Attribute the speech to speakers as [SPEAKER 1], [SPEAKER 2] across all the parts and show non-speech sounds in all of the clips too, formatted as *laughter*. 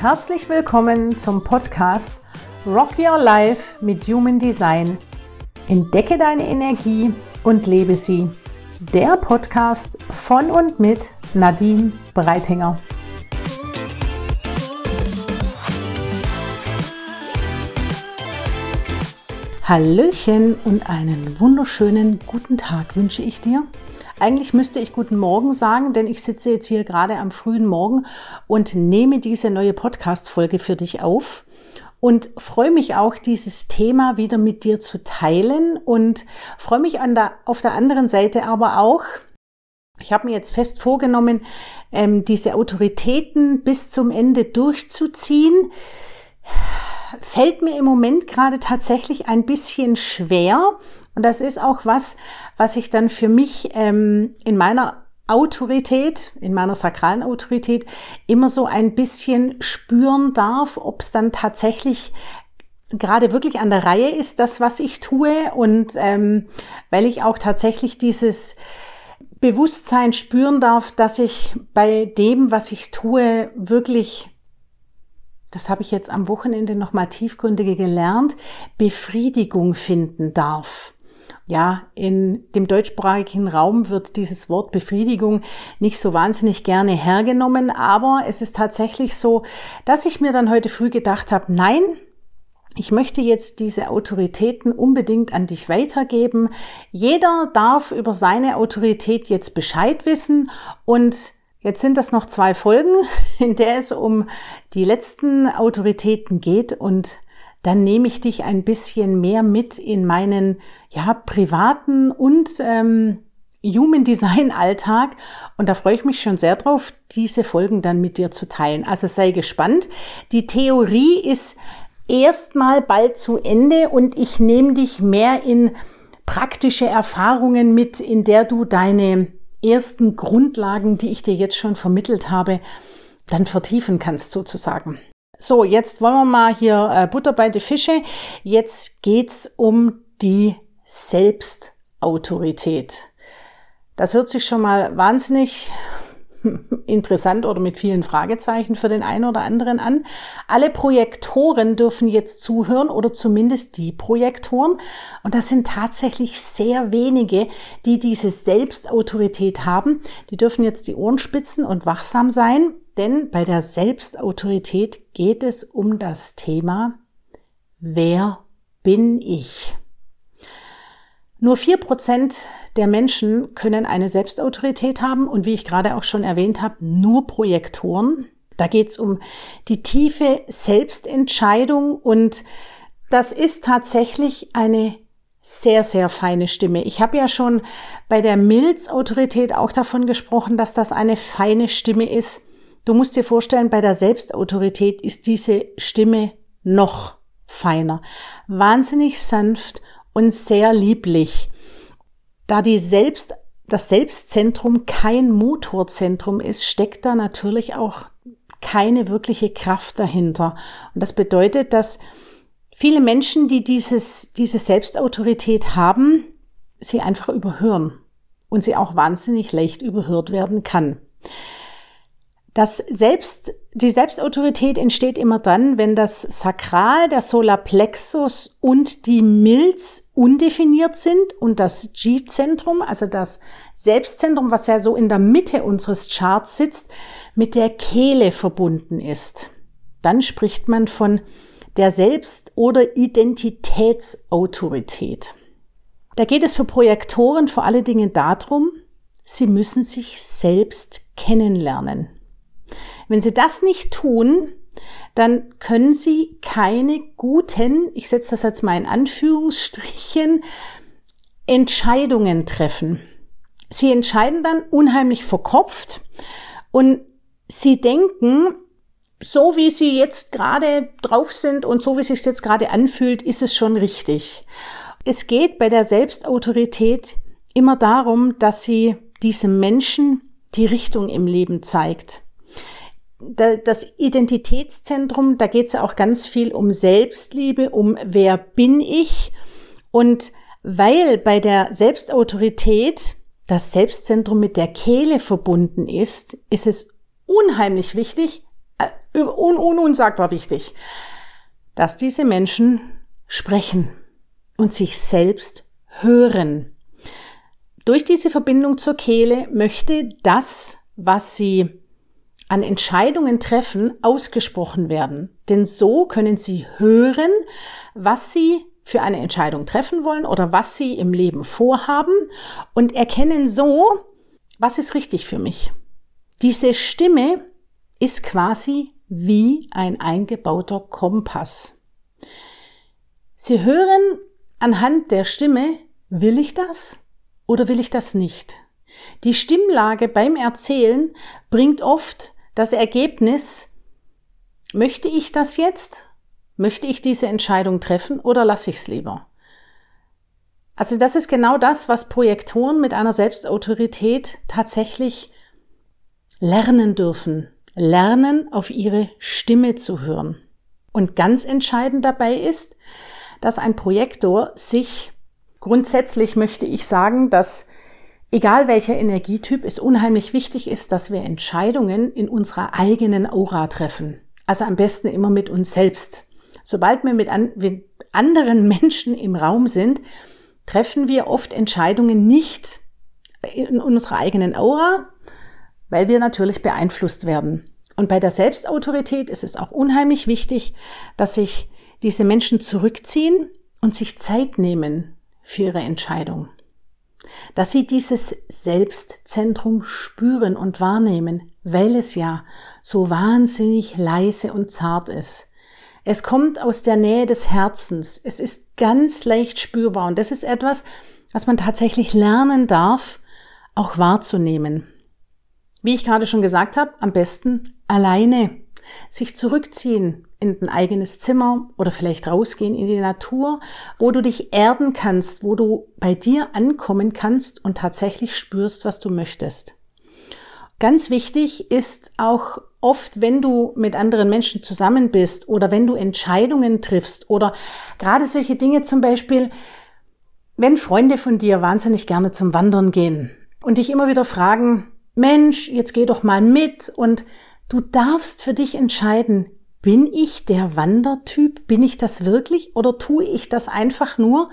[SPEAKER 1] Herzlich willkommen zum Podcast Rock Your Life mit Human Design. Entdecke deine Energie und lebe sie. Der Podcast von und mit Nadine Breitinger. Hallöchen und einen wunderschönen guten Tag wünsche ich dir. Eigentlich müsste ich guten Morgen sagen, denn ich sitze jetzt hier gerade am frühen Morgen und nehme diese neue Podcast-Folge für dich auf und freue mich auch, dieses Thema wieder mit dir zu teilen und freue mich an der, auf der anderen Seite aber auch, ich habe mir jetzt fest vorgenommen, ähm, diese Autoritäten bis zum Ende durchzuziehen. Fällt mir im Moment gerade tatsächlich ein bisschen schwer, und das ist auch was, was ich dann für mich ähm, in meiner Autorität, in meiner sakralen Autorität immer so ein bisschen spüren darf, ob es dann tatsächlich gerade wirklich an der Reihe ist, das, was ich tue. Und ähm, weil ich auch tatsächlich dieses Bewusstsein spüren darf, dass ich bei dem, was ich tue, wirklich das habe ich jetzt am Wochenende nochmal tiefgründiger gelernt, Befriedigung finden darf ja, in dem deutschsprachigen Raum wird dieses Wort Befriedigung nicht so wahnsinnig gerne hergenommen, aber es ist tatsächlich so, dass ich mir dann heute früh gedacht habe, nein, ich möchte jetzt diese Autoritäten unbedingt an dich weitergeben. Jeder darf über seine Autorität jetzt Bescheid wissen und Jetzt sind das noch zwei Folgen, *laughs* in der es um die letzten Autoritäten geht und dann nehme ich dich ein bisschen mehr mit in meinen ja, privaten und ähm, Human Design Alltag und da freue ich mich schon sehr drauf, diese Folgen dann mit dir zu teilen. Also sei gespannt. Die Theorie ist erstmal bald zu Ende und ich nehme dich mehr in praktische Erfahrungen mit, in der du deine ersten Grundlagen, die ich dir jetzt schon vermittelt habe, dann vertiefen kannst sozusagen. So, jetzt wollen wir mal hier äh, Butter bei die Fische. Jetzt geht's um die Selbstautorität. Das hört sich schon mal wahnsinnig *laughs* interessant oder mit vielen Fragezeichen für den einen oder anderen an. Alle Projektoren dürfen jetzt zuhören oder zumindest die Projektoren. Und das sind tatsächlich sehr wenige, die diese Selbstautorität haben. Die dürfen jetzt die Ohren spitzen und wachsam sein. Denn bei der Selbstautorität geht es um das Thema, wer bin ich? Nur vier Prozent der Menschen können eine Selbstautorität haben und wie ich gerade auch schon erwähnt habe, nur Projektoren. Da geht es um die tiefe Selbstentscheidung und das ist tatsächlich eine sehr, sehr feine Stimme. Ich habe ja schon bei der Milzautorität auch davon gesprochen, dass das eine feine Stimme ist. Du musst dir vorstellen, bei der Selbstautorität ist diese Stimme noch feiner. Wahnsinnig sanft und sehr lieblich. Da die Selbst, das Selbstzentrum kein Motorzentrum ist, steckt da natürlich auch keine wirkliche Kraft dahinter. Und das bedeutet, dass viele Menschen, die dieses, diese Selbstautorität haben, sie einfach überhören und sie auch wahnsinnig leicht überhört werden kann. Das Selbst, die Selbstautorität entsteht immer dann, wenn das Sakral, der Solarplexus und die Milz undefiniert sind und das G-Zentrum, also das Selbstzentrum, was ja so in der Mitte unseres Charts sitzt, mit der Kehle verbunden ist. Dann spricht man von der Selbst- oder Identitätsautorität. Da geht es für Projektoren vor allen Dingen darum, sie müssen sich selbst kennenlernen. Wenn Sie das nicht tun, dann können Sie keine guten, ich setze das jetzt mal in Anführungsstrichen, Entscheidungen treffen. Sie entscheiden dann unheimlich verkopft und Sie denken, so wie Sie jetzt gerade drauf sind und so wie es sich jetzt gerade anfühlt, ist es schon richtig. Es geht bei der Selbstautorität immer darum, dass sie diesem Menschen die Richtung im Leben zeigt das Identitätszentrum, da geht es ja auch ganz viel um Selbstliebe, um wer bin ich. Und weil bei der Selbstautorität das Selbstzentrum mit der Kehle verbunden ist, ist es unheimlich wichtig, äh, un, un, unsagbar wichtig, dass diese Menschen sprechen und sich selbst hören. Durch diese Verbindung zur Kehle möchte das, was sie an Entscheidungen treffen, ausgesprochen werden. Denn so können sie hören, was sie für eine Entscheidung treffen wollen oder was sie im Leben vorhaben und erkennen so, was ist richtig für mich. Diese Stimme ist quasi wie ein eingebauter Kompass. Sie hören anhand der Stimme, will ich das oder will ich das nicht? Die Stimmlage beim Erzählen bringt oft das Ergebnis, möchte ich das jetzt? Möchte ich diese Entscheidung treffen oder lasse ich es lieber? Also das ist genau das, was Projektoren mit einer Selbstautorität tatsächlich lernen dürfen. Lernen, auf ihre Stimme zu hören. Und ganz entscheidend dabei ist, dass ein Projektor sich grundsätzlich möchte ich sagen, dass Egal welcher Energietyp, es unheimlich wichtig ist, dass wir Entscheidungen in unserer eigenen Aura treffen. Also am besten immer mit uns selbst. Sobald wir mit, an, mit anderen Menschen im Raum sind, treffen wir oft Entscheidungen nicht in unserer eigenen Aura, weil wir natürlich beeinflusst werden. Und bei der Selbstautorität ist es auch unheimlich wichtig, dass sich diese Menschen zurückziehen und sich Zeit nehmen für ihre Entscheidung dass sie dieses Selbstzentrum spüren und wahrnehmen, weil es ja so wahnsinnig leise und zart ist. Es kommt aus der Nähe des Herzens. Es ist ganz leicht spürbar und das ist etwas, was man tatsächlich lernen darf, auch wahrzunehmen. Wie ich gerade schon gesagt habe, am besten alleine sich zurückziehen in ein eigenes Zimmer oder vielleicht rausgehen in die Natur, wo du dich erden kannst, wo du bei dir ankommen kannst und tatsächlich spürst, was du möchtest. Ganz wichtig ist auch oft, wenn du mit anderen Menschen zusammen bist oder wenn du Entscheidungen triffst oder gerade solche Dinge zum Beispiel, wenn Freunde von dir wahnsinnig gerne zum Wandern gehen und dich immer wieder fragen, Mensch, jetzt geh doch mal mit und Du darfst für dich entscheiden, bin ich der Wandertyp? Bin ich das wirklich? Oder tue ich das einfach nur,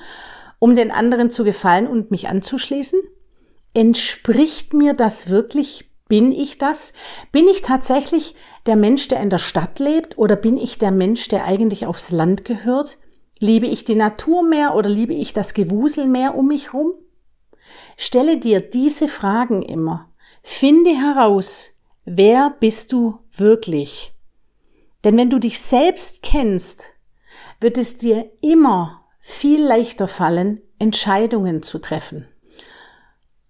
[SPEAKER 1] um den anderen zu gefallen und mich anzuschließen? Entspricht mir das wirklich? Bin ich das? Bin ich tatsächlich der Mensch, der in der Stadt lebt? Oder bin ich der Mensch, der eigentlich aufs Land gehört? Liebe ich die Natur mehr oder liebe ich das Gewusel mehr um mich rum? Stelle dir diese Fragen immer. Finde heraus, wer bist du wirklich? Denn wenn du dich selbst kennst, wird es dir immer viel leichter fallen, Entscheidungen zu treffen.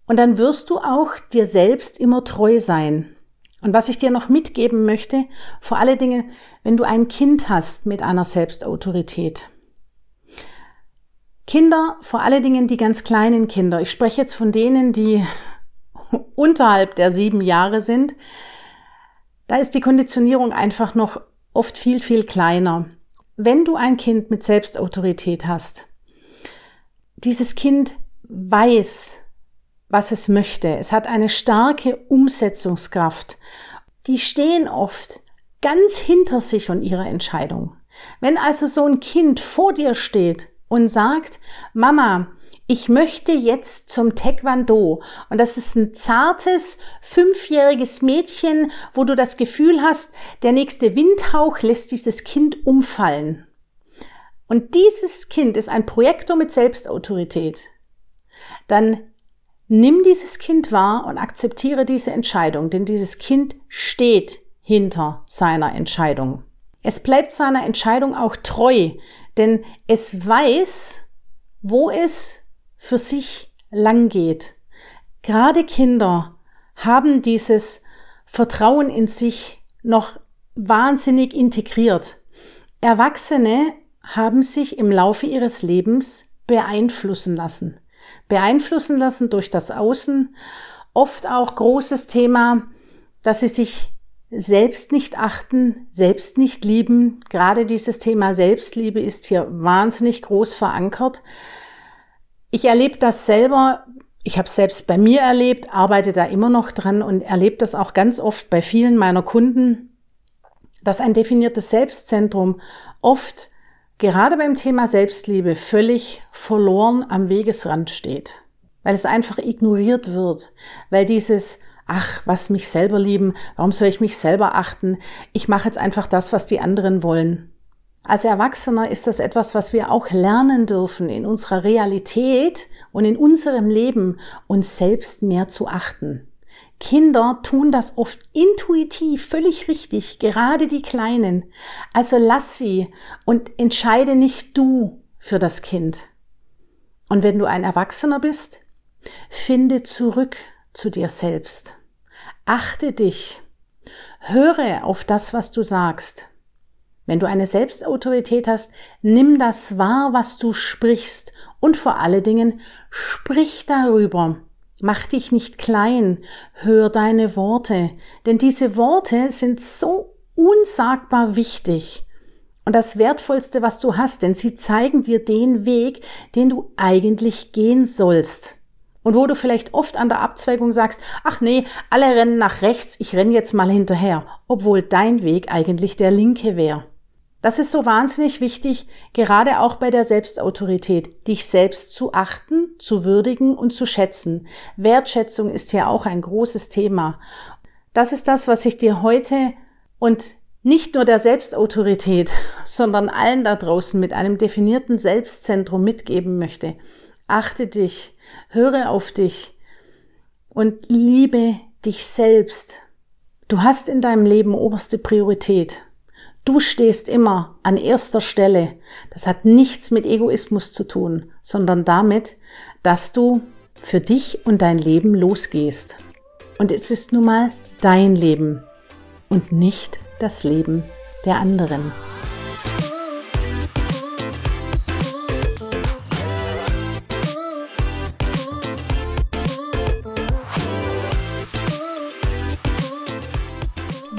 [SPEAKER 1] Und dann wirst du auch dir selbst immer treu sein. Und was ich dir noch mitgeben möchte, vor allen Dingen, wenn du ein Kind hast mit einer Selbstautorität. Kinder, vor allen Dingen die ganz kleinen Kinder, ich spreche jetzt von denen, die *laughs* unterhalb der sieben Jahre sind, da ist die Konditionierung einfach noch oft viel, viel kleiner. Wenn du ein Kind mit Selbstautorität hast, dieses Kind weiß, was es möchte. Es hat eine starke Umsetzungskraft. Die stehen oft ganz hinter sich und ihrer Entscheidung. Wenn also so ein Kind vor dir steht und sagt, Mama, ich möchte jetzt zum Taekwondo. Und das ist ein zartes, fünfjähriges Mädchen, wo du das Gefühl hast, der nächste Windhauch lässt dieses Kind umfallen. Und dieses Kind ist ein Projektor mit Selbstautorität. Dann nimm dieses Kind wahr und akzeptiere diese Entscheidung, denn dieses Kind steht hinter seiner Entscheidung. Es bleibt seiner Entscheidung auch treu, denn es weiß, wo es für sich lang geht. Gerade Kinder haben dieses Vertrauen in sich noch wahnsinnig integriert. Erwachsene haben sich im Laufe ihres Lebens beeinflussen lassen. Beeinflussen lassen durch das Außen. Oft auch großes Thema, dass sie sich selbst nicht achten, selbst nicht lieben. Gerade dieses Thema Selbstliebe ist hier wahnsinnig groß verankert. Ich erlebe das selber, ich habe es selbst bei mir erlebt, arbeite da immer noch dran und erlebe das auch ganz oft bei vielen meiner Kunden, dass ein definiertes Selbstzentrum oft gerade beim Thema Selbstliebe völlig verloren am Wegesrand steht, weil es einfach ignoriert wird, weil dieses ach, was mich selber lieben, warum soll ich mich selber achten? Ich mache jetzt einfach das, was die anderen wollen. Als Erwachsener ist das etwas, was wir auch lernen dürfen, in unserer Realität und in unserem Leben uns selbst mehr zu achten. Kinder tun das oft intuitiv, völlig richtig, gerade die Kleinen. Also lass sie und entscheide nicht du für das Kind. Und wenn du ein Erwachsener bist, finde zurück zu dir selbst. Achte dich. Höre auf das, was du sagst. Wenn du eine Selbstautorität hast, nimm das wahr, was du sprichst und vor allen Dingen sprich darüber. Mach dich nicht klein, hör deine Worte, denn diese Worte sind so unsagbar wichtig und das Wertvollste, was du hast, denn sie zeigen dir den Weg, den du eigentlich gehen sollst. Und wo du vielleicht oft an der Abzweigung sagst, ach nee, alle rennen nach rechts, ich renn jetzt mal hinterher, obwohl dein Weg eigentlich der linke wäre. Das ist so wahnsinnig wichtig, gerade auch bei der Selbstautorität, dich selbst zu achten, zu würdigen und zu schätzen. Wertschätzung ist ja auch ein großes Thema. Das ist das, was ich dir heute und nicht nur der Selbstautorität, *laughs* sondern allen da draußen mit einem definierten Selbstzentrum mitgeben möchte. Achte dich, höre auf dich und liebe dich selbst. Du hast in deinem Leben oberste Priorität. Du stehst immer an erster Stelle. Das hat nichts mit Egoismus zu tun, sondern damit, dass du für dich und dein Leben losgehst. Und es ist nun mal dein Leben und nicht das Leben der anderen.